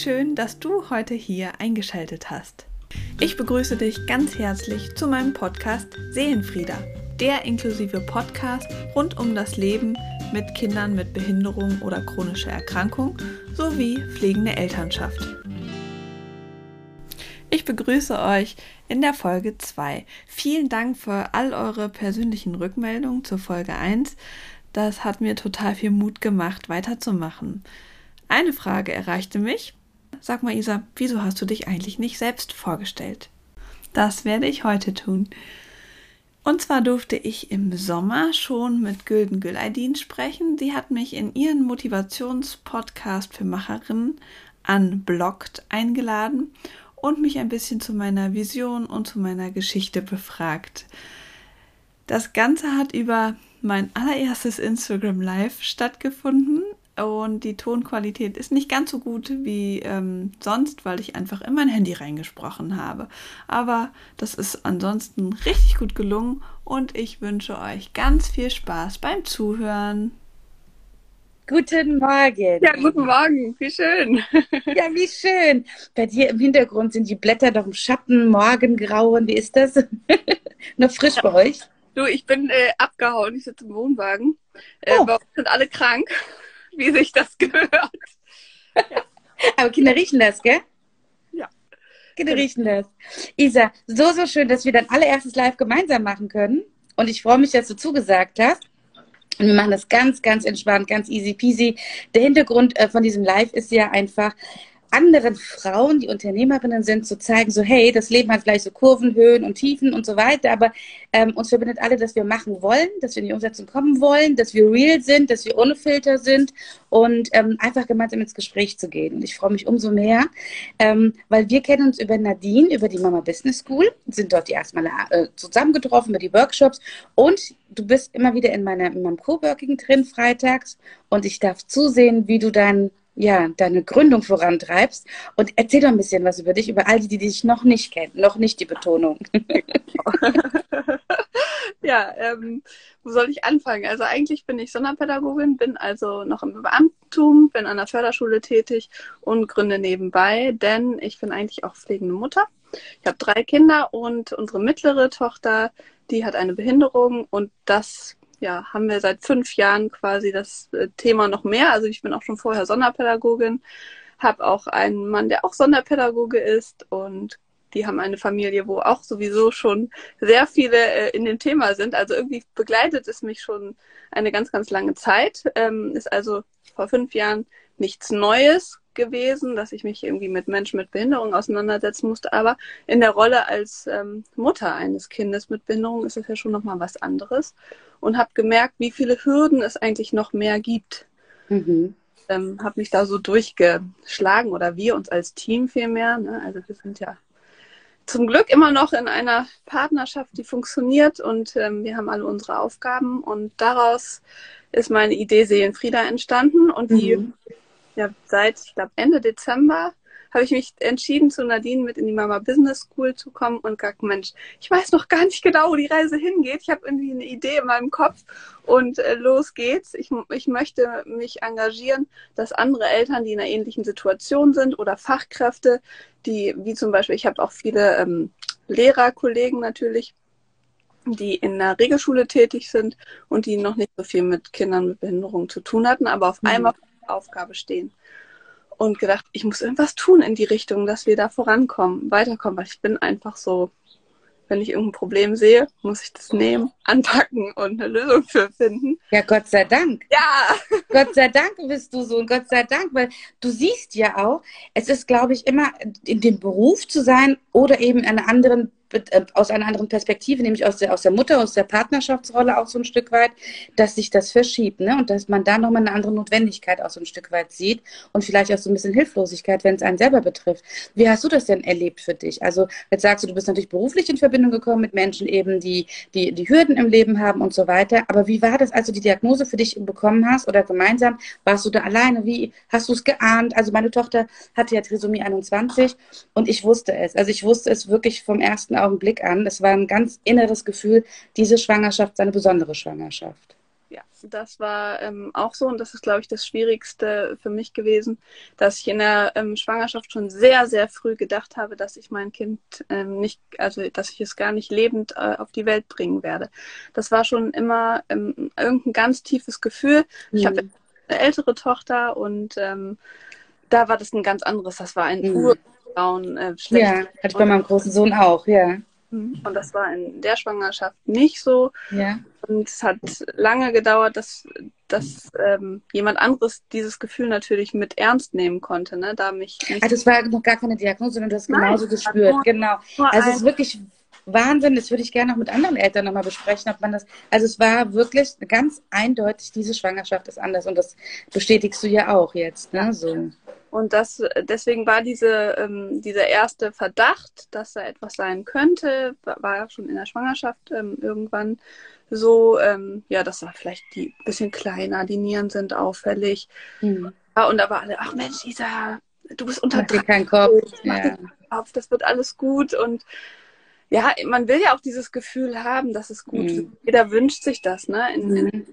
schön, dass du heute hier eingeschaltet hast. Ich begrüße dich ganz herzlich zu meinem Podcast Seelenfrieder, der inklusive Podcast rund um das Leben mit Kindern mit Behinderung oder chronischer Erkrankung sowie pflegende Elternschaft. Ich begrüße euch in der Folge 2. Vielen Dank für all eure persönlichen Rückmeldungen zur Folge 1. Das hat mir total viel Mut gemacht, weiterzumachen. Eine Frage erreichte mich. Sag mal, Isa, wieso hast du dich eigentlich nicht selbst vorgestellt? Das werde ich heute tun. Und zwar durfte ich im Sommer schon mit Gülden Güleidin sprechen. Sie hat mich in ihren Motivationspodcast für Macherinnen Unblocked eingeladen und mich ein bisschen zu meiner Vision und zu meiner Geschichte befragt. Das Ganze hat über mein allererstes Instagram Live stattgefunden und die Tonqualität ist nicht ganz so gut wie ähm, sonst, weil ich einfach in mein Handy reingesprochen habe. Aber das ist ansonsten richtig gut gelungen und ich wünsche euch ganz viel Spaß beim Zuhören. Guten Morgen. Ja, guten Morgen. Wie schön. Ja, wie schön. Bei dir im Hintergrund sind die Blätter doch im Schatten, Morgengrauen. Wie ist das? Noch frisch bei euch? Du, ich bin äh, abgehauen. Ich sitze im Wohnwagen. Äh, oh. Bei uns sind alle krank wie sich das gehört. Ja. Aber Kinder riechen das, gell? Ja. Kinder riechen das. Isa, so, so schön, dass wir dein allererstes Live gemeinsam machen können. Und ich freue mich, dass du zugesagt hast. Und wir machen das ganz, ganz entspannt, ganz easy peasy. Der Hintergrund äh, von diesem Live ist ja einfach, anderen Frauen, die Unternehmerinnen sind, zu zeigen, so hey, das Leben hat vielleicht so Kurven, Höhen und Tiefen und so weiter, aber ähm, uns verbindet alle, dass wir machen wollen, dass wir in die Umsetzung kommen wollen, dass wir real sind, dass wir ohne Filter sind und ähm, einfach gemeinsam ins Gespräch zu gehen. Und ich freue mich umso mehr, ähm, weil wir kennen uns über Nadine, über die Mama Business School, sind dort die erstmal äh, zusammengetroffen über die Workshops und du bist immer wieder in, meiner, in meinem Coworking drin freitags und ich darf zusehen, wie du deinen ja, deine Gründung vorantreibst. Und erzähl doch ein bisschen was über dich, über all die, die dich noch nicht kennen, noch nicht die Betonung. ja, ähm, wo soll ich anfangen? Also eigentlich bin ich Sonderpädagogin, bin also noch im Beamtentum, bin an der Förderschule tätig und gründe nebenbei, denn ich bin eigentlich auch pflegende Mutter. Ich habe drei Kinder und unsere mittlere Tochter, die hat eine Behinderung und das ja, haben wir seit fünf Jahren quasi das äh, Thema noch mehr. Also ich bin auch schon vorher Sonderpädagogin, habe auch einen Mann, der auch Sonderpädagoge ist und die haben eine Familie, wo auch sowieso schon sehr viele äh, in dem Thema sind. Also irgendwie begleitet es mich schon eine ganz, ganz lange Zeit. Ähm, ist also vor fünf Jahren nichts Neues gewesen, dass ich mich irgendwie mit Menschen mit Behinderung auseinandersetzen musste. Aber in der Rolle als ähm, Mutter eines Kindes mit Behinderung ist es ja schon nochmal was anderes. Und habe gemerkt, wie viele Hürden es eigentlich noch mehr gibt. Mhm. Ähm, habe mich da so durchgeschlagen oder wir uns als Team vielmehr. Ne? Also wir sind ja zum Glück immer noch in einer Partnerschaft, die funktioniert und ähm, wir haben alle unsere Aufgaben und daraus ist meine Idee Seelenfrieda entstanden und die mhm ja, seit, ich glaube, Ende Dezember habe ich mich entschieden, zu Nadine mit in die Mama Business School zu kommen und gesagt, Mensch, ich weiß noch gar nicht genau, wo die Reise hingeht. Ich habe irgendwie eine Idee in meinem Kopf und äh, los geht's. Ich, ich möchte mich engagieren, dass andere Eltern, die in einer ähnlichen Situation sind oder Fachkräfte, die, wie zum Beispiel, ich habe auch viele ähm, Lehrerkollegen natürlich, die in der Regelschule tätig sind und die noch nicht so viel mit Kindern mit Behinderung zu tun hatten, aber auf mhm. einmal Aufgabe stehen. Und gedacht, ich muss irgendwas tun in die Richtung, dass wir da vorankommen, weiterkommen, weil ich bin einfach so, wenn ich irgendein Problem sehe, muss ich das nehmen, anpacken und eine Lösung für finden. Ja, Gott sei Dank. Ja. Gott sei Dank bist du so und Gott sei Dank, weil du siehst ja auch, es ist, glaube ich, immer in dem Beruf zu sein oder eben in einer anderen aus einer anderen Perspektive, nämlich aus der, aus der Mutter, aus der Partnerschaftsrolle auch so ein Stück weit, dass sich das verschiebt, ne? Und dass man da nochmal eine andere Notwendigkeit auch so ein Stück weit sieht und vielleicht auch so ein bisschen Hilflosigkeit, wenn es einen selber betrifft. Wie hast du das denn erlebt für dich? Also jetzt sagst du, du bist natürlich beruflich in Verbindung gekommen mit Menschen eben, die, die, die Hürden im Leben haben und so weiter. Aber wie war das, als du die Diagnose für dich bekommen hast oder gemeinsam? Warst du da alleine? Wie hast du es geahnt? Also meine Tochter hatte ja Trisomie 21 und ich wusste es. Also ich wusste es wirklich vom ersten Augenblick an. Es war ein ganz inneres Gefühl, diese Schwangerschaft, eine besondere Schwangerschaft. ja, das war ähm, auch so und das ist, glaube ich, das Schwierigste für mich gewesen, dass ich in der ähm, Schwangerschaft schon sehr, sehr früh gedacht habe, dass ich mein Kind ähm, nicht, also dass ich es gar nicht lebend äh, auf die Welt bringen werde. Das war schon immer ähm, irgendein ganz tiefes Gefühl. Mhm. Ich habe eine ältere Tochter und ähm, da war das ein ganz anderes. Das war ein mhm. Urbraun, äh, schlecht. Ja, hatte ich bei meinem großen Sohn auch, ja. Mhm. Und das war in der Schwangerschaft nicht so. Ja. Und es hat lange gedauert, dass, dass ähm, jemand anderes dieses Gefühl natürlich mit ernst nehmen konnte. Ne? Da mich also es war noch gar keine Diagnose, sondern du hast Nein, genauso gespürt. Nur, genau. Nur also es ist wirklich Wahnsinn. Das würde ich gerne noch mit anderen Eltern nochmal besprechen, ob man das. Also es war wirklich ganz eindeutig, diese Schwangerschaft ist anders. Und das bestätigst du ja auch jetzt. Ne? So. Und das, deswegen war diese, ähm, dieser erste Verdacht, dass da etwas sein könnte, war ja schon in der Schwangerschaft ähm, irgendwann so, ähm, ja, das war vielleicht die bisschen kleiner, die Nieren sind auffällig. Mhm. Ja, und da war alle, ach Mensch, Isa, du bist unter Mach keinen Kopf. Ja. Kopf, das wird alles gut. Und ja, man will ja auch dieses Gefühl haben, dass es gut mhm. Jeder wünscht sich das, ne? In, in, mhm.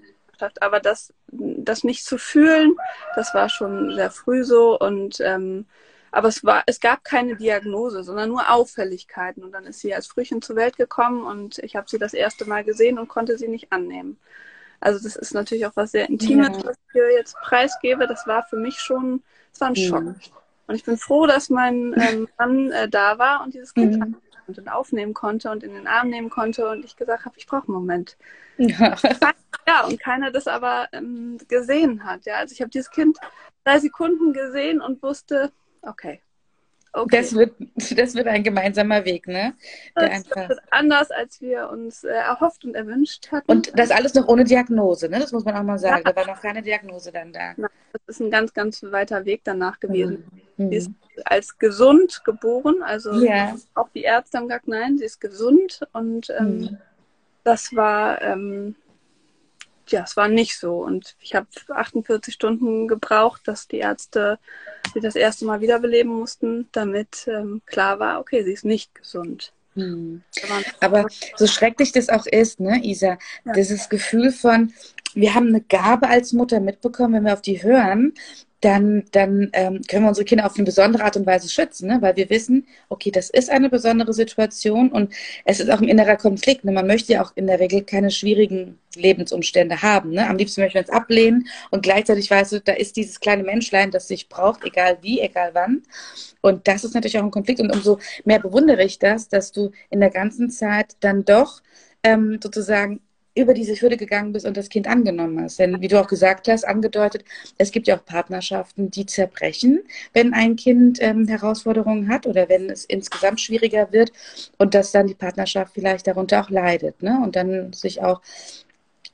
Aber das, das nicht zu fühlen, das war schon sehr früh so und ähm, aber es war, es gab keine Diagnose, sondern nur Auffälligkeiten. Und dann ist sie als Frühchen zur Welt gekommen und ich habe sie das erste Mal gesehen und konnte sie nicht annehmen. Also das ist natürlich auch was sehr Intimes, ja. was ich hier jetzt preisgebe. Das war für mich schon, es war ein Schock. Ja. Und ich bin froh, dass mein ähm, Mann äh, da war und dieses Kind mhm. Und aufnehmen konnte und in den Arm nehmen konnte und ich gesagt habe, ich brauche einen Moment. Ja. ja, und keiner das aber ähm, gesehen hat. Ja, also ich habe dieses Kind drei Sekunden gesehen und wusste, okay. Okay. Das wird, das wird ein gemeinsamer Weg, ne? Der das einfach... wird anders, als wir uns äh, erhofft und erwünscht hatten. Und das alles noch ohne Diagnose, ne? Das muss man auch mal sagen. Ja. Da war noch keine Diagnose dann da. das ist ein ganz, ganz weiter Weg danach gewesen. Mhm. Sie ist als gesund geboren, also ja. auch die Ärzte haben gesagt, nein, sie ist gesund und ähm, mhm das war, ähm, ja, es war nicht so. Und ich habe 48 Stunden gebraucht, dass die Ärzte sie das erste Mal wiederbeleben mussten, damit ähm, klar war, okay, sie ist nicht gesund. Hm. Aber so schrecklich das auch ist, ne, Isa, ja. dieses Gefühl von, wir haben eine Gabe als Mutter mitbekommen, wenn wir auf die hören, dann, dann ähm, können wir unsere Kinder auf eine besondere Art und Weise schützen, ne? weil wir wissen, okay, das ist eine besondere Situation und es ist auch ein innerer Konflikt. Ne? Man möchte ja auch in der Regel keine schwierigen Lebensumstände haben. Ne? Am liebsten möchten wir uns ablehnen und gleichzeitig weißt du, da ist dieses kleine Menschlein, das sich braucht, egal wie, egal wann. Und das ist natürlich auch ein Konflikt und umso mehr bewundere ich das, dass du in der ganzen Zeit dann doch ähm, sozusagen über diese Hürde gegangen bist und das Kind angenommen hast. Denn wie du auch gesagt hast, angedeutet, es gibt ja auch Partnerschaften, die zerbrechen, wenn ein Kind ähm, Herausforderungen hat oder wenn es insgesamt schwieriger wird und dass dann die Partnerschaft vielleicht darunter auch leidet. Ne? Und dann sich auch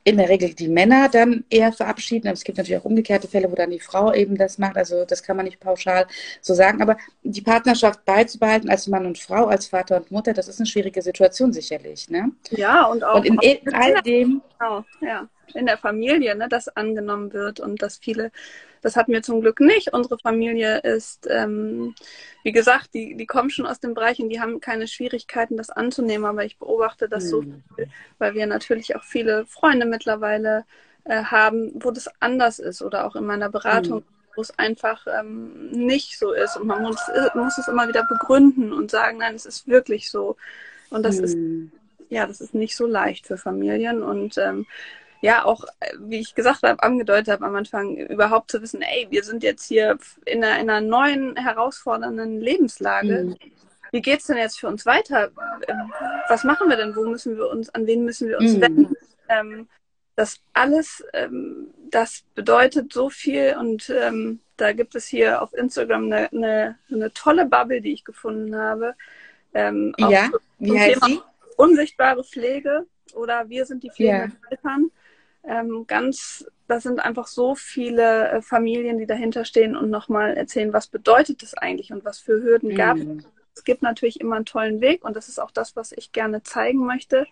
in der Regel die Männer dann eher verabschieden. Aber es gibt natürlich auch umgekehrte Fälle, wo dann die Frau eben das macht. Also das kann man nicht pauschal so sagen. Aber die Partnerschaft beizubehalten als Mann und Frau, als Vater und Mutter, das ist eine schwierige Situation sicherlich. Ne? Ja, und auch, und in all dem. Genau, ja. In der Familie, ne, das angenommen wird und dass viele das hatten wir zum Glück nicht. Unsere Familie ist, ähm, wie gesagt, die, die kommen schon aus dem Bereich und die haben keine Schwierigkeiten, das anzunehmen. Aber ich beobachte das mhm. so viel, weil wir natürlich auch viele Freunde mittlerweile äh, haben, wo das anders ist oder auch in meiner Beratung. Mhm wo es einfach ähm, nicht so ist. Und man muss, muss es immer wieder begründen und sagen, nein, es ist wirklich so. Und das mhm. ist, ja, das ist nicht so leicht für Familien. Und ähm, ja auch, äh, wie ich gesagt habe, angedeutet habe am Anfang, überhaupt zu wissen, ey, wir sind jetzt hier in einer, in einer neuen, herausfordernden Lebenslage. Mhm. Wie geht's denn jetzt für uns weiter? Ähm, was machen wir denn? Wo müssen wir uns, an wen müssen wir uns mhm. wenden? Ähm, das alles, ähm, das bedeutet so viel und ähm, da gibt es hier auf Instagram eine, eine, eine tolle Bubble, die ich gefunden habe. Ähm, ja, wie heißt Thema sie? Unsichtbare Pflege oder wir sind die pflegenden ja. Eltern ähm, ganz, das sind einfach so viele äh, Familien, die dahinter stehen und nochmal erzählen, was bedeutet das eigentlich und was für Hürden mhm. gab. Es gibt natürlich immer einen tollen Weg und das ist auch das, was ich gerne zeigen möchte,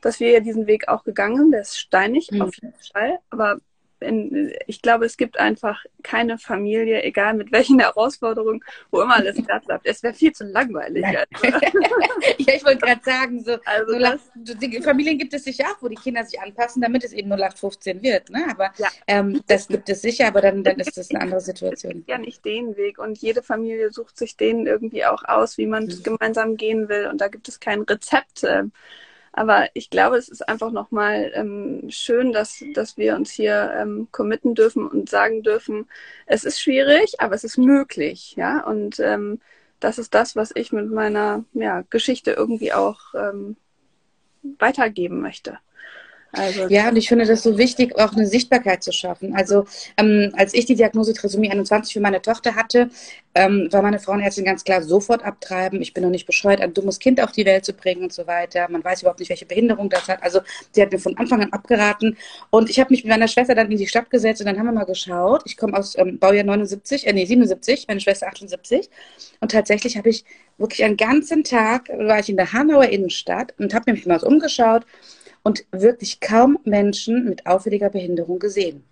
dass wir ja diesen Weg auch gegangen sind. Der ist steinig mhm. auf jeden Fall, aber in, ich glaube, es gibt einfach keine Familie, egal mit welchen Herausforderungen, wo immer alles glatt bleibt. Es wäre viel zu langweilig. Also. ja, ich wollte gerade sagen, so, also 08, die Familien gibt es sicher auch, wo die Kinder sich anpassen, damit es eben 0815 wird. Ne? Aber ja. ähm, das gibt es sicher, aber dann, dann ist das eine andere Situation. Ja, nicht den Weg. Und jede Familie sucht sich den irgendwie auch aus, wie man mhm. gemeinsam gehen will. Und da gibt es kein Rezept. Äh, aber ich glaube, es ist einfach nochmal ähm, schön, dass, dass wir uns hier ähm, committen dürfen und sagen dürfen, es ist schwierig, aber es ist möglich. Ja, und ähm, das ist das, was ich mit meiner ja, Geschichte irgendwie auch ähm, weitergeben möchte. Also, ja, und ich finde das so wichtig, auch eine Sichtbarkeit zu schaffen. Also ähm, als ich die Diagnose Trisomie 21 für meine Tochter hatte, ähm, war meine Frauenärztin ganz klar sofort abtreiben. Ich bin noch nicht bescheuert, ein dummes Kind auf die Welt zu bringen und so weiter. Man weiß überhaupt nicht, welche Behinderung das hat. Also sie hat mir von Anfang an abgeraten. Und ich habe mich mit meiner Schwester dann in die Stadt gesetzt und dann haben wir mal geschaut. Ich komme aus ähm, Baujahr 79, äh, nee, 77, meine Schwester 78. Und tatsächlich habe ich wirklich einen ganzen Tag, war ich in der Hanauer Innenstadt und habe mich mal so umgeschaut und wirklich kaum Menschen mit auffälliger Behinderung gesehen.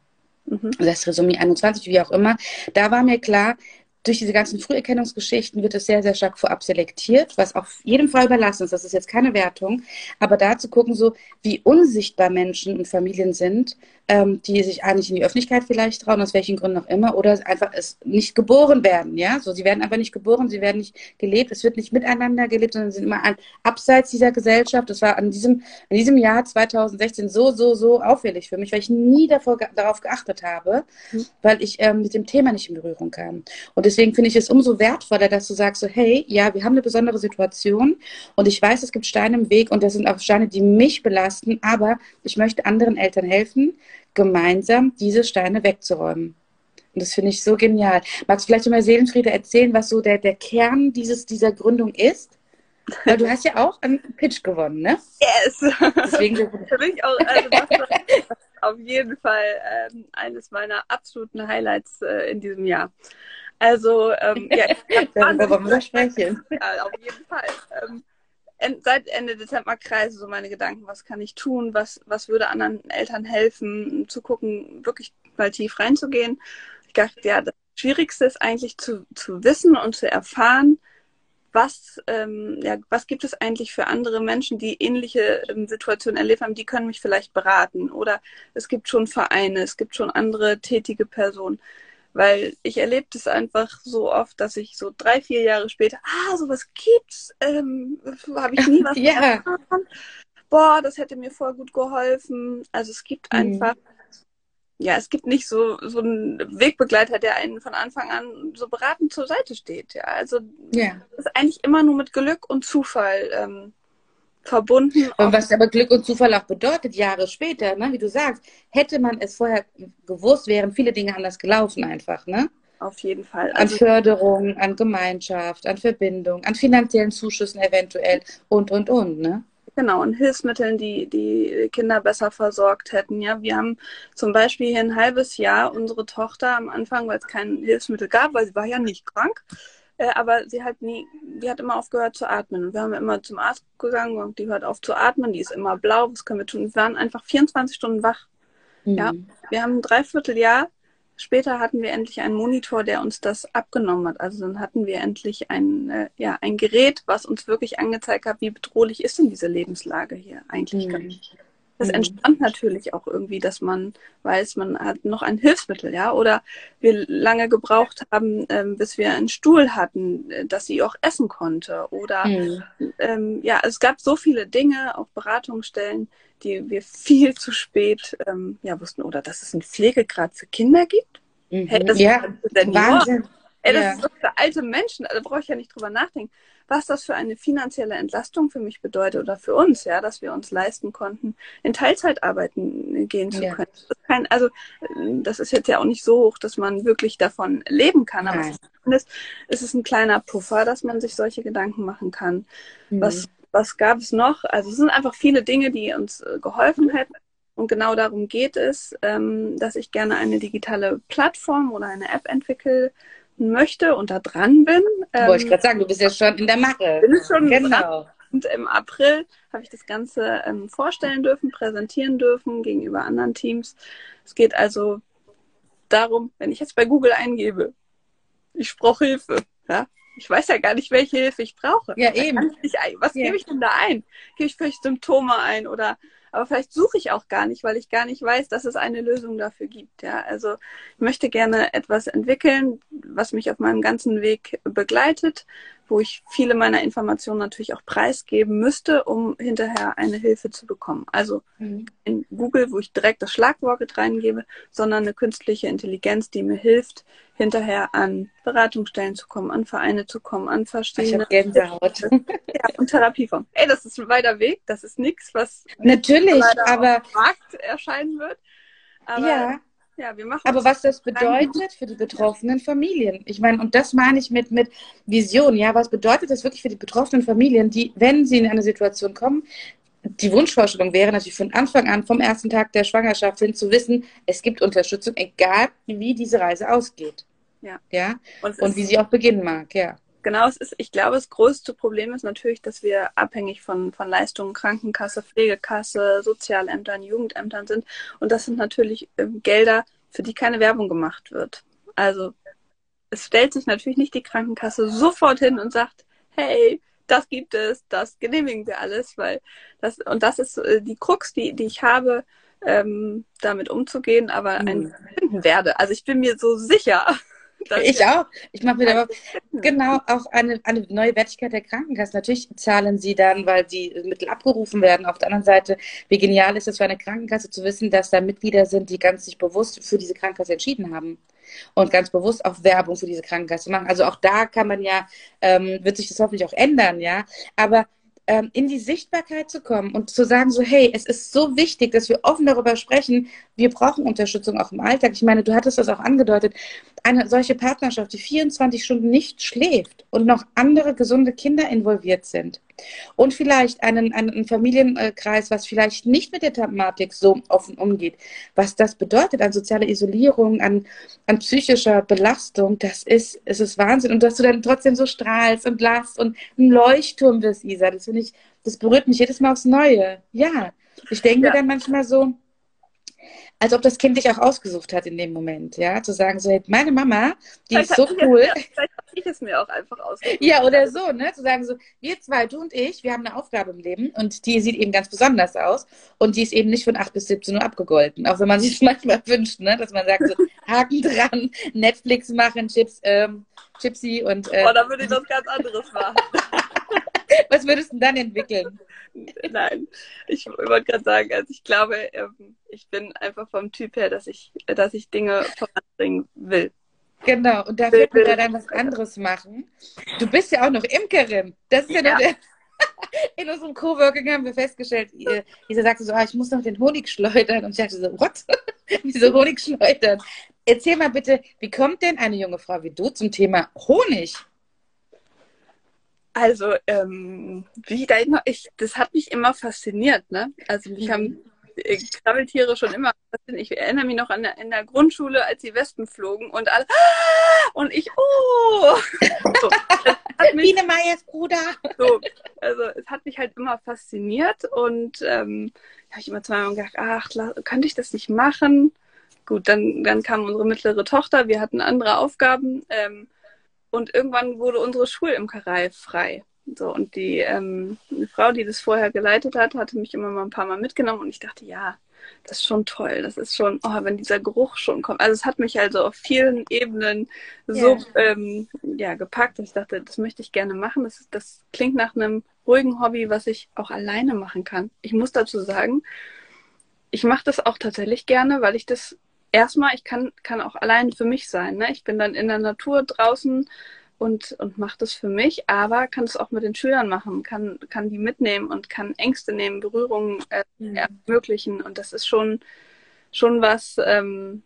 Mhm. Das Trisomie 21, wie auch immer. Da war mir klar, durch diese ganzen Früherkennungsgeschichten wird es sehr, sehr stark vorab selektiert, was auf jeden Fall überlassen ist. Das ist jetzt keine Wertung. Aber da zu gucken, so wie unsichtbar Menschen und Familien sind, ähm, die sich eigentlich in die Öffentlichkeit vielleicht trauen, aus welchen Gründen auch immer, oder einfach es nicht geboren werden, ja. So, sie werden einfach nicht geboren, sie werden nicht gelebt, es wird nicht miteinander gelebt, sondern sind immer an, abseits dieser Gesellschaft. Das war an diesem, in diesem Jahr 2016 so, so, so auffällig für mich, weil ich nie davor, darauf geachtet habe, mhm. weil ich ähm, mit dem Thema nicht in Berührung kam. Und deswegen finde ich es umso wertvoller, dass du sagst so, hey, ja, wir haben eine besondere Situation und ich weiß, es gibt Steine im Weg und das sind auch Steine, die mich belasten, aber ich möchte anderen Eltern helfen, gemeinsam diese Steine wegzuräumen. Und das finde ich so genial. Magst du vielleicht mal Seelenfriede erzählen, was so der, der Kern dieses, dieser Gründung ist? Weil du hast ja auch einen Pitch gewonnen, ne? Yes! Deswegen Für mich auch, also auf jeden Fall ähm, eines meiner absoluten Highlights äh, in diesem Jahr. Also, ähm, ja, Darüber wollen wir sprechen. Ja, auf jeden Fall. Ähm, seit Ende Dezember kreise so meine Gedanken, was kann ich tun, was, was würde anderen Eltern helfen, zu gucken, wirklich mal tief reinzugehen. Ich dachte, ja, das Schwierigste ist eigentlich zu, zu wissen und zu erfahren, was, ähm, ja, was gibt es eigentlich für andere Menschen, die ähnliche ähm, Situationen erlebt haben, die können mich vielleicht beraten. Oder es gibt schon Vereine, es gibt schon andere tätige Personen. Weil ich erlebe das einfach so oft, dass ich so drei, vier Jahre später, ah, sowas gibt's, ähm, habe ich nie was yeah. erfahren. Boah, das hätte mir voll gut geholfen. Also es gibt mhm. einfach, ja, es gibt nicht so, so einen Wegbegleiter, der einen von Anfang an so beratend zur Seite steht. Ja, also yeah. das ist eigentlich immer nur mit Glück und Zufall ähm, verbunden. Und was aber Glück und Zufall auch bedeutet, Jahre später, ne, wie du sagst, hätte man es vorher gewusst, wären viele Dinge anders gelaufen einfach, ne? Auf jeden Fall. Also, an Förderung, an Gemeinschaft, an Verbindung, an finanziellen Zuschüssen eventuell und, und, und, ne? Genau, und Hilfsmitteln, die die Kinder besser versorgt hätten. Ja, wir haben zum Beispiel hier ein halbes Jahr unsere Tochter am Anfang, weil es kein Hilfsmittel gab, weil sie war ja nicht krank, äh, aber sie hat nie, die hat immer aufgehört zu atmen. Und wir haben immer zum Arzt gegangen und die hört auf zu atmen, die ist immer blau, was können wir tun? Wir waren einfach 24 Stunden wach. Mhm. Ja, wir haben ein Dreivierteljahr. Später hatten wir endlich einen Monitor, der uns das abgenommen hat. Also dann hatten wir endlich ein, äh, ja, ein Gerät, was uns wirklich angezeigt hat, wie bedrohlich ist denn diese Lebenslage hier eigentlich. Mhm. Das mhm. entstand natürlich auch irgendwie, dass man weiß, man hat noch ein Hilfsmittel, ja, oder wir lange gebraucht haben, ähm, bis wir einen Stuhl hatten, äh, dass sie auch essen konnte, oder mhm. ähm, ja, es gab so viele Dinge, auch Beratungsstellen, die wir viel zu spät ähm, ja wussten, oder dass es einen Pflegegrad für Kinder gibt. Mhm. Hey, das ja, Wahnsinn. Ey, das ja. ist so für alte Menschen, da brauche ich ja nicht drüber nachdenken was das für eine finanzielle Entlastung für mich bedeutet oder für uns, ja, dass wir uns leisten konnten, in Teilzeit arbeiten gehen zu ja. können. Das kein, also das ist jetzt ja auch nicht so hoch, dass man wirklich davon leben kann, aber zumindest ist es ein kleiner Puffer, dass man sich solche Gedanken machen kann. Mhm. Was, was gab es noch? Also es sind einfach viele Dinge, die uns äh, geholfen hätten. Und genau darum geht es, ähm, dass ich gerne eine digitale Plattform oder eine App entwickle, möchte und da dran bin. Ähm, Wollte ich gerade sagen, du bist ja schon in der Mache. Bin ich schon genau. Dran. Und im April habe ich das Ganze ähm, vorstellen dürfen, präsentieren dürfen gegenüber anderen Teams. Es geht also darum, wenn ich jetzt bei Google eingebe, ich brauche Hilfe, ja, ich weiß ja gar nicht, welche Hilfe ich brauche. Ja, eben. Nicht, was ja. gebe ich denn da ein? Gebe ich vielleicht Symptome ein oder aber vielleicht suche ich auch gar nicht, weil ich gar nicht weiß, dass es eine Lösung dafür gibt. Ja, also ich möchte gerne etwas entwickeln, was mich auf meinem ganzen Weg begleitet, wo ich viele meiner Informationen natürlich auch preisgeben müsste, um hinterher eine Hilfe zu bekommen. Also mhm. in Google, wo ich direkt das Schlagwort reingebe, sondern eine künstliche Intelligenz, die mir hilft, hinterher an Beratungsstellen zu kommen, an Vereine zu kommen, an verschiedene ich Gänsehaut. ja, und Therapieformen. Ey, das ist ein weiter Weg, das ist nichts, was natürlich, aber auf dem Markt erscheinen wird. Aber ja. Ja, wir machen Aber was das bedeutet für die betroffenen Familien. Ich meine, und das meine ich mit, mit Vision. Ja, was bedeutet das wirklich für die betroffenen Familien, die, wenn sie in eine Situation kommen, die Wunschvorstellung wäre natürlich von Anfang an, vom ersten Tag der Schwangerschaft hin zu wissen, es gibt Unterstützung, egal wie diese Reise ausgeht. Ja. Ja. Und, und wie sie auch beginnen mag, ja. Genau, es ist, ich glaube, das größte Problem ist natürlich, dass wir abhängig von, von Leistungen Krankenkasse, Pflegekasse, Sozialämtern, Jugendämtern sind. Und das sind natürlich äh, Gelder, für die keine Werbung gemacht wird. Also es stellt sich natürlich nicht die Krankenkasse sofort hin und sagt, hey, das gibt es, das genehmigen wir alles, weil das, und das ist äh, die Krux, die, die ich habe, ähm, damit umzugehen, aber mhm. ein finden werde. Also ich bin mir so sicher, ich auch. Ich mache mir aber genau auch eine, eine neue Wertigkeit der Krankenkasse. Natürlich zahlen sie dann, weil die Mittel abgerufen werden. Auf der anderen Seite, wie genial ist es für eine Krankenkasse zu wissen, dass da Mitglieder sind, die ganz sich bewusst für diese Krankenkasse entschieden haben und ganz bewusst auch Werbung für diese Krankenkasse machen. Also auch da kann man ja, ähm, wird sich das hoffentlich auch ändern, ja. Aber ähm, in die Sichtbarkeit zu kommen und zu sagen, so, hey, es ist so wichtig, dass wir offen darüber sprechen, wir brauchen Unterstützung auch im Alltag. Ich meine, du hattest das auch angedeutet, eine solche Partnerschaft, die 24 Stunden nicht schläft und noch andere gesunde Kinder involviert sind und vielleicht einen, einen Familienkreis, was vielleicht nicht mit der Thematik so offen umgeht, was das bedeutet an sozialer Isolierung, an, an psychischer Belastung, das ist, es ist Wahnsinn. Und dass du dann trotzdem so strahlst und lachst und ein Leuchtturm bist, Isa, das finde ich, das berührt mich jedes Mal aufs Neue. Ja, ich denke ja. mir dann manchmal so, als ob das Kind dich auch ausgesucht hat in dem Moment, ja, zu sagen so, meine Mama, die vielleicht ist so cool. Mir, vielleicht habe ich es mir auch einfach ausgesucht. Ja, oder so, ne, zu sagen so, wir zwei, du und ich, wir haben eine Aufgabe im Leben und die sieht eben ganz besonders aus und die ist eben nicht von 8 bis 17 Uhr abgegolten, auch wenn man sich es manchmal wünscht, ne, dass man sagt so, Haken dran, Netflix machen, Chips, ähm, Chipsy und... Äh, oh, da würde ich was ganz anderes machen. Was würdest du dann entwickeln? Nein, ich wollte gerade sagen, also ich glaube, ähm, ich bin einfach vom Typ her, dass ich, dass ich Dinge voranbringen will. Genau, und da wird man dann was anderes machen. Du bist ja auch noch Imkerin. Das ist ja, ja. noch der. In unserem Coworking haben wir festgestellt, Isa sagte so, ah, ich muss noch den Honig schleudern. Und ich dachte so, what? Wieso Honig schleudern? Erzähl mal bitte, wie kommt denn eine junge Frau wie du zum Thema Honig? Also, ähm, wie da ich, das hat mich immer fasziniert, ne? Also mich haben Krabbeltiere schon immer Ich erinnere mich noch an der, in der Grundschule, als die Wespen flogen und alle und ich, oh! So, Biene Meyers Bruder. So, also es hat mich halt immer fasziniert und ähm, habe ich immer zweimal gedacht, ach, könnte ich das nicht machen? Gut, dann, dann kam unsere mittlere Tochter, wir hatten andere Aufgaben. Ähm, und irgendwann wurde unsere Schulimkerei frei. So, und die, ähm, die Frau, die das vorher geleitet hat, hatte mich immer mal ein paar Mal mitgenommen und ich dachte, ja, das ist schon toll. Das ist schon, oh, wenn dieser Geruch schon kommt. Also es hat mich also auf vielen Ebenen so yeah. ähm, ja, gepackt, dass ich dachte, das möchte ich gerne machen. Das, ist, das klingt nach einem ruhigen Hobby, was ich auch alleine machen kann. Ich muss dazu sagen, ich mache das auch tatsächlich gerne, weil ich das erstmal, ich kann, kann auch allein für mich sein. Ne? Ich bin dann in der Natur draußen und, und mache das für mich, aber kann es auch mit den Schülern machen, kann, kann die mitnehmen und kann Ängste nehmen, Berührungen äh, mhm. ermöglichen. Und das ist schon, schon was ähm,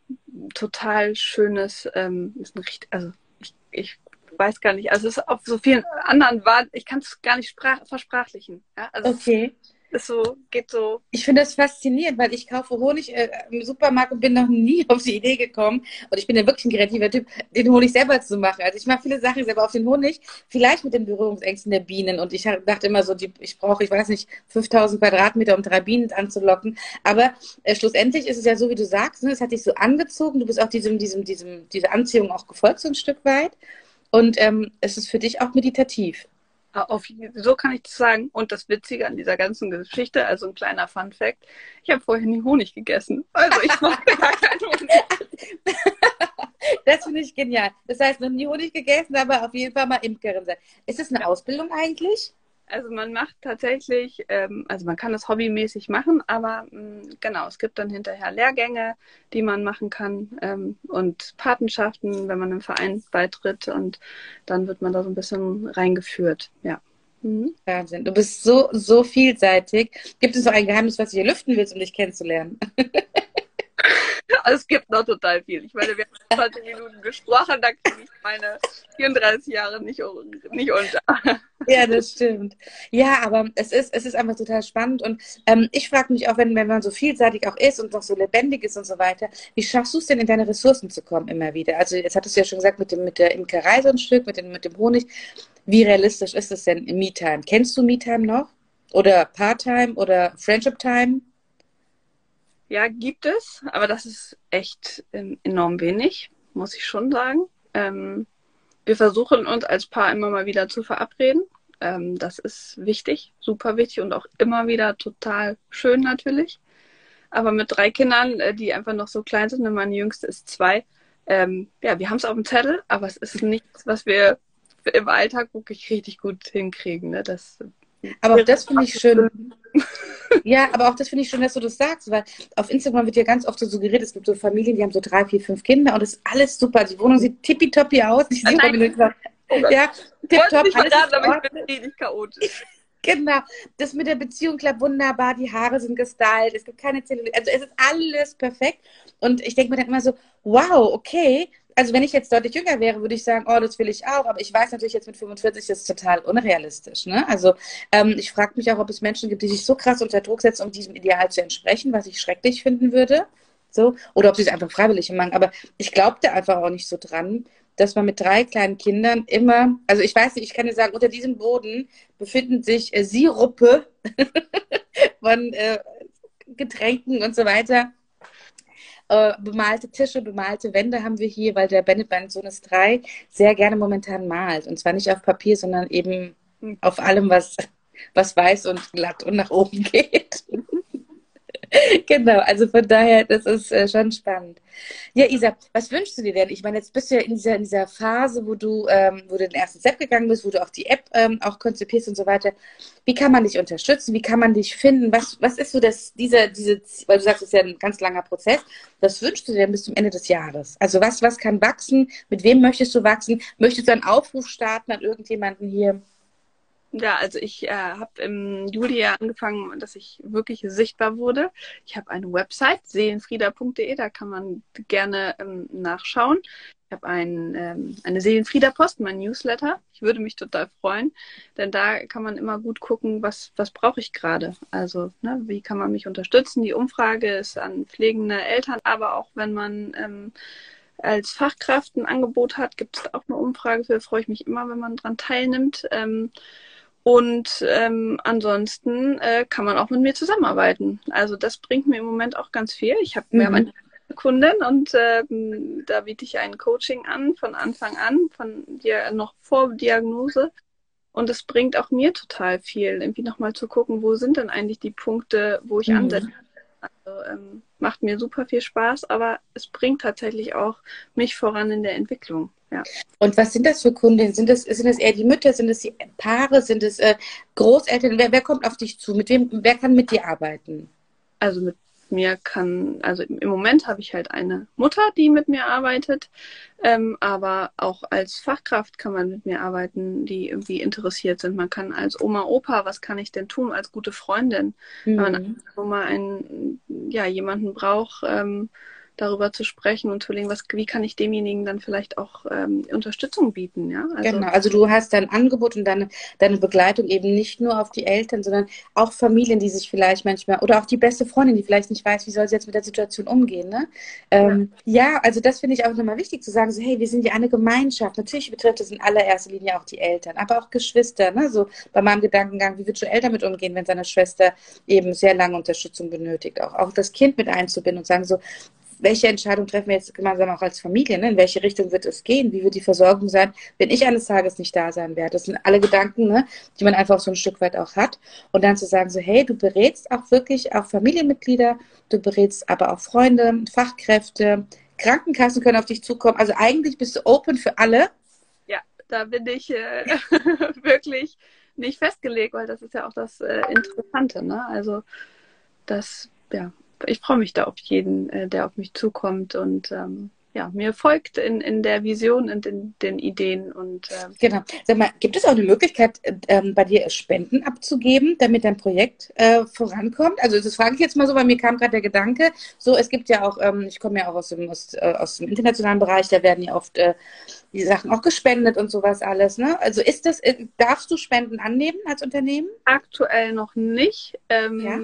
total Schönes. Ähm, ist ein richtig, also ich, ich weiß gar nicht, also es ist auf so vielen anderen war, ich kann es gar nicht sprach, versprachlichen. Ja? Also okay. Ist so, geht so. Ich finde das faszinierend, weil ich kaufe Honig äh, im Supermarkt und bin noch nie auf die Idee gekommen. Und ich bin ja wirklich ein kreativer Typ, den Honig selber zu machen. Also ich mache viele Sachen selber auf den Honig, vielleicht mit den Berührungsängsten der Bienen. Und ich dachte immer so, die, ich brauche, ich weiß nicht, 5000 Quadratmeter, um drei Bienen anzulocken. Aber äh, schlussendlich ist es ja so, wie du sagst, ne? es hat dich so angezogen. Du bist auch diesem, diesem, diesem, dieser Anziehung auch gefolgt, so ein Stück weit. Und ähm, es ist für dich auch meditativ. Auf, so kann ich das sagen. Und das Witzige an dieser ganzen Geschichte, also ein kleiner Fun Fact, ich habe vorher nie Honig gegessen. Also ich mag gar keinen Honig. Das finde ich genial. Das heißt, noch nie Honig gegessen, aber auf jeden Fall mal Imkerin sein. Ist das eine ja. Ausbildung eigentlich? Also man macht tatsächlich, ähm, also man kann das hobbymäßig machen, aber mh, mm, genau, es gibt dann hinterher Lehrgänge, die man machen kann ähm, und Patenschaften, wenn man einem Verein beitritt und dann wird man da so ein bisschen reingeführt, ja. Mhm. Wahnsinn. Du bist so, so vielseitig. Gibt es noch ein Geheimnis, was du hier lüften willst, um dich kennenzulernen? Es gibt noch total viel. Ich meine, wir haben 20 Minuten gesprochen, da kriege ich meine 34 Jahre nicht, nicht unter. Ja, das stimmt. Ja, aber es ist, es ist einfach total spannend. Und ähm, ich frage mich auch, wenn, wenn man so vielseitig auch ist und noch so lebendig ist und so weiter, wie schaffst du es denn, in deine Ressourcen zu kommen immer wieder? Also jetzt hattest du ja schon gesagt, mit, dem, mit der Imkerei so ein Stück, mit dem, mit dem Honig. Wie realistisch ist es denn im Me-Time? Kennst du Me-Time noch? Oder Part-Time oder Friendship-Time? Ja, gibt es, aber das ist echt ähm, enorm wenig, muss ich schon sagen. Ähm, wir versuchen uns als Paar immer mal wieder zu verabreden. Ähm, das ist wichtig, super wichtig und auch immer wieder total schön natürlich. Aber mit drei Kindern, äh, die einfach noch so klein sind, und meine jüngste ist zwei, ähm, ja, wir haben es auf dem Zettel, aber es ist nichts, was wir im Alltag wirklich richtig gut hinkriegen. Ne? Das aber auch das finde ich schön. Ja, aber auch das finde ich schön, dass du das sagst, weil auf Instagram wird ja ganz oft so suggeriert, es gibt so Familien, die haben so drei, vier, fünf Kinder und es ist alles super. Die Wohnung sieht tippitoppi aus. Ich sehe mal, ja, tipptopp, ist aber ich bin richtig chaotisch. Genau. Das mit der Beziehung klappt wunderbar. Die Haare sind gestylt. Es gibt keine Zellulite. Also es ist alles perfekt. Und ich denke mir dann immer so, wow, okay, also wenn ich jetzt deutlich jünger wäre, würde ich sagen, oh, das will ich auch. Aber ich weiß natürlich jetzt mit 45 das ist total unrealistisch. Ne? Also ähm, ich frage mich auch, ob es Menschen gibt, die sich so krass unter Druck setzen, um diesem Ideal zu entsprechen, was ich schrecklich finden würde. So, oder ob sie es einfach freiwillig machen. Aber ich glaubte einfach auch nicht so dran, dass man mit drei kleinen Kindern immer, also ich weiß nicht, ich kann dir sagen, unter diesem Boden befinden sich äh, Siruppe von äh, Getränken und so weiter äh, bemalte Tische, bemalte Wände haben wir hier, weil der Bennett, mein Sohn ist drei, sehr gerne momentan malt. Und zwar nicht auf Papier, sondern eben auf allem, was, was weiß und glatt und nach oben geht. genau, also von daher, das ist äh, schon spannend. Ja, Isa, was wünschst du dir denn? Ich meine, jetzt bist du ja in dieser, in dieser Phase, wo du, ähm, wo du den ersten Step gegangen bist, wo du auch die App ähm, auch konzipierst und so weiter. Wie kann man dich unterstützen? Wie kann man dich finden? Was, was ist so das, dieser, diese, weil du sagst, es ist ja ein ganz langer Prozess. Was wünschst du dir denn bis zum Ende des Jahres? Also was, was kann wachsen? Mit wem möchtest du wachsen? Möchtest du einen Aufruf starten an irgendjemanden hier? Ja, also ich äh, habe im Juli angefangen, dass ich wirklich sichtbar wurde. Ich habe eine Website, seelenfrieda.de, da kann man gerne ähm, nachschauen. Ich habe ein, ähm, eine Seelenfrieda-Post, mein Newsletter. Ich würde mich total freuen, denn da kann man immer gut gucken, was, was brauche ich gerade. Also, ne, wie kann man mich unterstützen? Die Umfrage ist an pflegende Eltern, aber auch wenn man ähm, als Fachkraft ein Angebot hat, gibt es auch eine Umfrage. Da freue ich mich immer, wenn man dran teilnimmt. Ähm, und ähm, ansonsten äh, kann man auch mit mir zusammenarbeiten. Also das bringt mir im Moment auch ganz viel. Ich habe, mhm. wir haben eine Kundin und äh, da biete ich ein Coaching an von Anfang an, von dir noch vor Diagnose. Und es bringt auch mir total viel, irgendwie nochmal zu gucken, wo sind denn eigentlich die Punkte, wo ich mhm. ansetze. Also ähm, macht mir super viel Spaß, aber es bringt tatsächlich auch mich voran in der Entwicklung. Ja. Und was sind das für Kunden? Sind das, sind das eher die Mütter? Sind es die Paare? Sind es äh, Großeltern? Wer, wer kommt auf dich zu? Mit wem, wer kann mit dir arbeiten? Also mit mir kann, also im Moment habe ich halt eine Mutter, die mit mir arbeitet, ähm, aber auch als Fachkraft kann man mit mir arbeiten, die irgendwie interessiert sind. Man kann als Oma, Opa, was kann ich denn tun als gute Freundin, mhm. wenn man mhm. mal einen, ja, jemanden braucht, ähm, darüber zu sprechen und zu überlegen, was, wie kann ich demjenigen dann vielleicht auch ähm, Unterstützung bieten, ja? Also, genau, also du hast dein Angebot und deine, deine Begleitung eben nicht nur auf die Eltern, sondern auch Familien, die sich vielleicht manchmal, oder auch die beste Freundin, die vielleicht nicht weiß, wie soll sie jetzt mit der Situation umgehen, ne? Ähm, ja. ja, also das finde ich auch nochmal wichtig zu sagen, so hey, wir sind ja eine Gemeinschaft. Natürlich betrifft es in allererster Linie auch die Eltern, aber auch Geschwister, ne? So bei meinem Gedankengang, wie wird Joel damit umgehen, wenn seine Schwester eben sehr lange Unterstützung benötigt? Auch, auch das Kind mit einzubinden und sagen so, welche Entscheidung treffen wir jetzt gemeinsam auch als Familie? Ne? In welche Richtung wird es gehen? Wie wird die Versorgung sein, wenn ich eines Tages nicht da sein werde? Das sind alle Gedanken, ne, die man einfach so ein Stück weit auch hat. Und dann zu sagen, so, hey, du berätst auch wirklich auch Familienmitglieder, du berätst aber auch Freunde, Fachkräfte, Krankenkassen können auf dich zukommen. Also eigentlich bist du open für alle. Ja, da bin ich äh, wirklich nicht festgelegt, weil das ist ja auch das äh, Interessante. Ne? Also das, ja, ich freue mich da auf jeden, äh, der auf mich zukommt und ähm, ja, mir folgt in, in der Vision und in den Ideen und äh, genau. Sag mal, gibt es auch eine Möglichkeit, ähm, bei dir Spenden abzugeben, damit dein Projekt äh, vorankommt? Also das frage ich jetzt mal so, weil mir kam gerade der Gedanke, so es gibt ja auch, ähm, ich komme ja auch aus dem, aus, äh, aus dem internationalen Bereich, da werden ja oft äh, die Sachen auch gespendet und sowas alles. Ne? Also ist das, darfst du Spenden annehmen als Unternehmen? Aktuell noch nicht. Ähm, ja?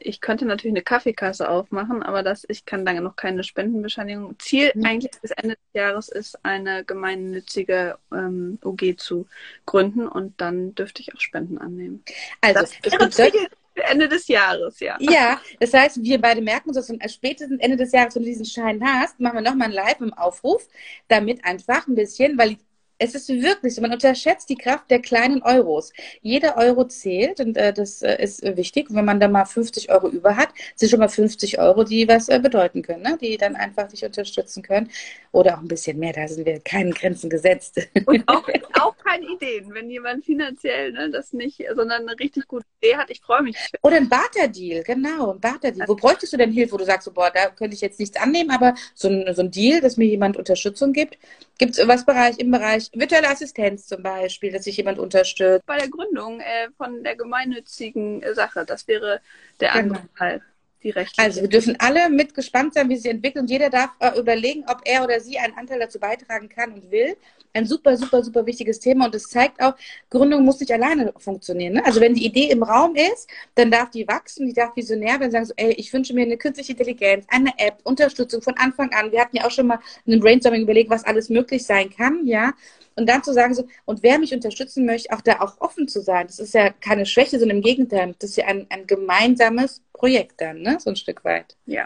Ich könnte natürlich eine Kaffeekasse aufmachen, aber das, ich kann lange noch keine Spendenbescheinigung. Ziel mhm. eigentlich bis Ende des Jahres ist, eine gemeinnützige ähm, OG zu gründen und dann dürfte ich auch Spenden annehmen. Also, das wäre Ziel Ende des Jahres, ja. Ja, das heißt, wir beide merken uns, dass du spätestens Ende des Jahres, wenn du diesen Schein hast, machen wir nochmal ein Live im Aufruf, damit einfach ein bisschen, weil es ist wirklich so, man unterschätzt die Kraft der kleinen Euros. Jeder Euro zählt und äh, das äh, ist wichtig. wenn man da mal 50 Euro über hat, sind schon mal 50 Euro, die was äh, bedeuten können, ne? die dann einfach dich unterstützen können. Oder auch ein bisschen mehr, da sind wir keinen Grenzen gesetzt. Und auch, auch keine Ideen, wenn jemand finanziell ne, das nicht, sondern eine richtig gute Idee hat. Ich freue mich. Oder ein Barterdeal, genau, ein Barterdeal. Wo bräuchtest du denn Hilfe, wo du sagst, so, boah, da könnte ich jetzt nichts annehmen, aber so ein, so ein Deal, dass mir jemand Unterstützung gibt. Gibt es was Bereich, im Bereich virtuelle Assistenz zum Beispiel, dass sich jemand unterstützt? Bei der Gründung äh, von der gemeinnützigen Sache, das wäre der genau. andere Teil die rechtliche. Also wir dürfen alle mit gespannt sein, wie sie entwickeln. Und jeder darf äh, überlegen, ob er oder sie einen Anteil dazu beitragen kann und will. Ein super, super, super wichtiges Thema. Und es zeigt auch, Gründung muss nicht alleine funktionieren. Ne? Also wenn die Idee im Raum ist, dann darf die wachsen, die darf visionär werden, sagen so, ey, ich wünsche mir eine künstliche Intelligenz, eine App, Unterstützung von Anfang an. Wir hatten ja auch schon mal in einem Brainstorming überlegt, was alles möglich sein kann, ja. Und dann zu sagen so, und wer mich unterstützen möchte, auch da auch offen zu sein. Das ist ja keine Schwäche, sondern im Gegenteil. Das ist ja ein, ein gemeinsames Projekt dann, ne? So ein Stück weit. Ja.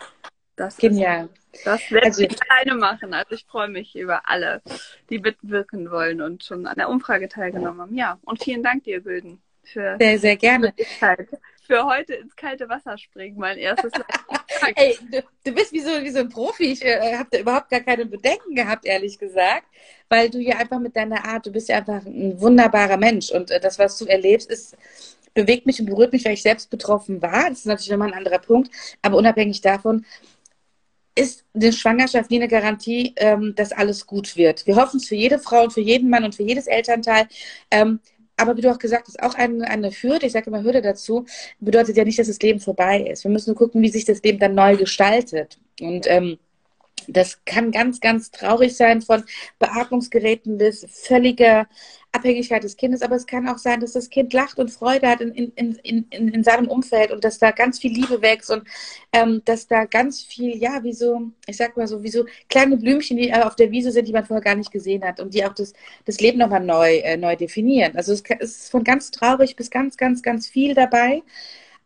Das Genial. Ist, das werde also, ich alleine machen. Also ich freue mich über alle, die mitwirken wollen und schon an der Umfrage teilgenommen haben. Ja, und vielen Dank dir, Gülden. Für sehr, sehr gerne. Für heute ins kalte Wasser springen, mein erstes Ey, du, du, bist wie so, wie so ein Profi. Ich äh, habe da überhaupt gar keine Bedenken gehabt, ehrlich gesagt, weil du ja einfach mit deiner Art, du bist ja einfach ein wunderbarer Mensch und äh, das, was du erlebst, ist bewegt mich und berührt mich, weil ich selbst betroffen war. Das ist natürlich nochmal ein anderer Punkt. Aber unabhängig davon ist eine Schwangerschaft nie eine Garantie, ähm, dass alles gut wird. Wir hoffen es für jede Frau und für jeden Mann und für jedes Elternteil. Ähm, aber wie du auch gesagt hast, auch eine, eine Hürde, ich sage immer Hürde dazu, bedeutet ja nicht, dass das Leben vorbei ist. Wir müssen nur gucken, wie sich das Leben dann neu gestaltet. Und ähm, das kann ganz, ganz traurig sein, von Beatmungsgeräten bis völliger Abhängigkeit des Kindes, aber es kann auch sein, dass das Kind lacht und Freude hat in, in, in, in, seinem Umfeld und dass da ganz viel Liebe wächst und ähm, dass da ganz viel, ja, wie so, ich sag mal so, wie so kleine Blümchen, die auf der Wiese sind, die man vorher gar nicht gesehen hat und die auch das, das Leben nochmal neu, äh, neu definieren. Also es, es ist von ganz traurig bis ganz, ganz, ganz viel dabei,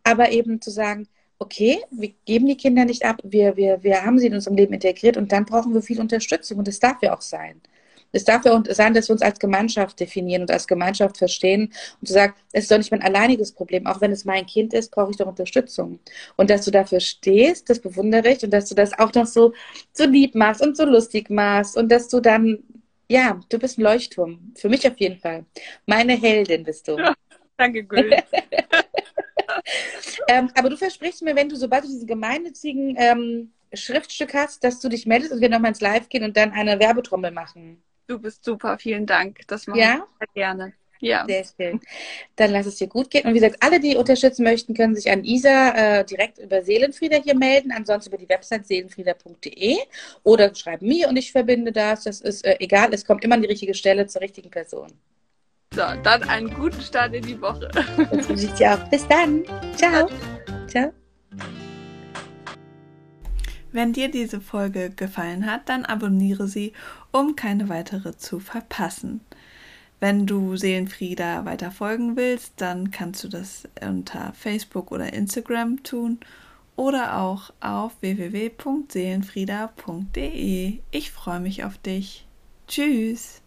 aber eben zu sagen, okay, wir geben die Kinder nicht ab, wir, wir, wir haben sie in unserem Leben integriert und dann brauchen wir viel Unterstützung und das darf ja auch sein. Es darf ja sein, dass wir uns als Gemeinschaft definieren und als Gemeinschaft verstehen und zu sagen, es ist doch nicht mein alleiniges Problem. Auch wenn es mein Kind ist, brauche ich doch Unterstützung. Und dass du dafür stehst, das bewundere ich und dass du das auch noch so, so lieb machst und so lustig machst und dass du dann, ja, du bist ein Leuchtturm. Für mich auf jeden Fall. Meine Heldin bist du. Ja, danke, Gül. ähm, aber du versprichst mir, wenn du, sobald du diesen gemeinnützigen ähm, Schriftstück hast, dass du dich meldest und wir nochmal ins Live gehen und dann eine Werbetrommel machen. Du bist super, vielen Dank. Das mache ja? ich sehr gerne. Ja. Sehr schön. Dann lass es dir gut gehen. Und wie gesagt, alle, die unterstützen möchten, können sich an Isa äh, direkt über Seelenfrieder hier melden. Ansonsten über die Website seelenfrieder.de oder schreiben mir und ich verbinde das. Das ist äh, egal. Es kommt immer an die richtige Stelle zur richtigen Person. So, dann einen guten Start in die Woche. Das wünsche ich dir auch. Bis dann. Ciao. Ciao. Wenn dir diese Folge gefallen hat, dann abonniere sie, um keine weitere zu verpassen. Wenn du Seelenfrieda weiter folgen willst, dann kannst du das unter Facebook oder Instagram tun oder auch auf www.seelenfrieda.de. Ich freue mich auf dich. Tschüss.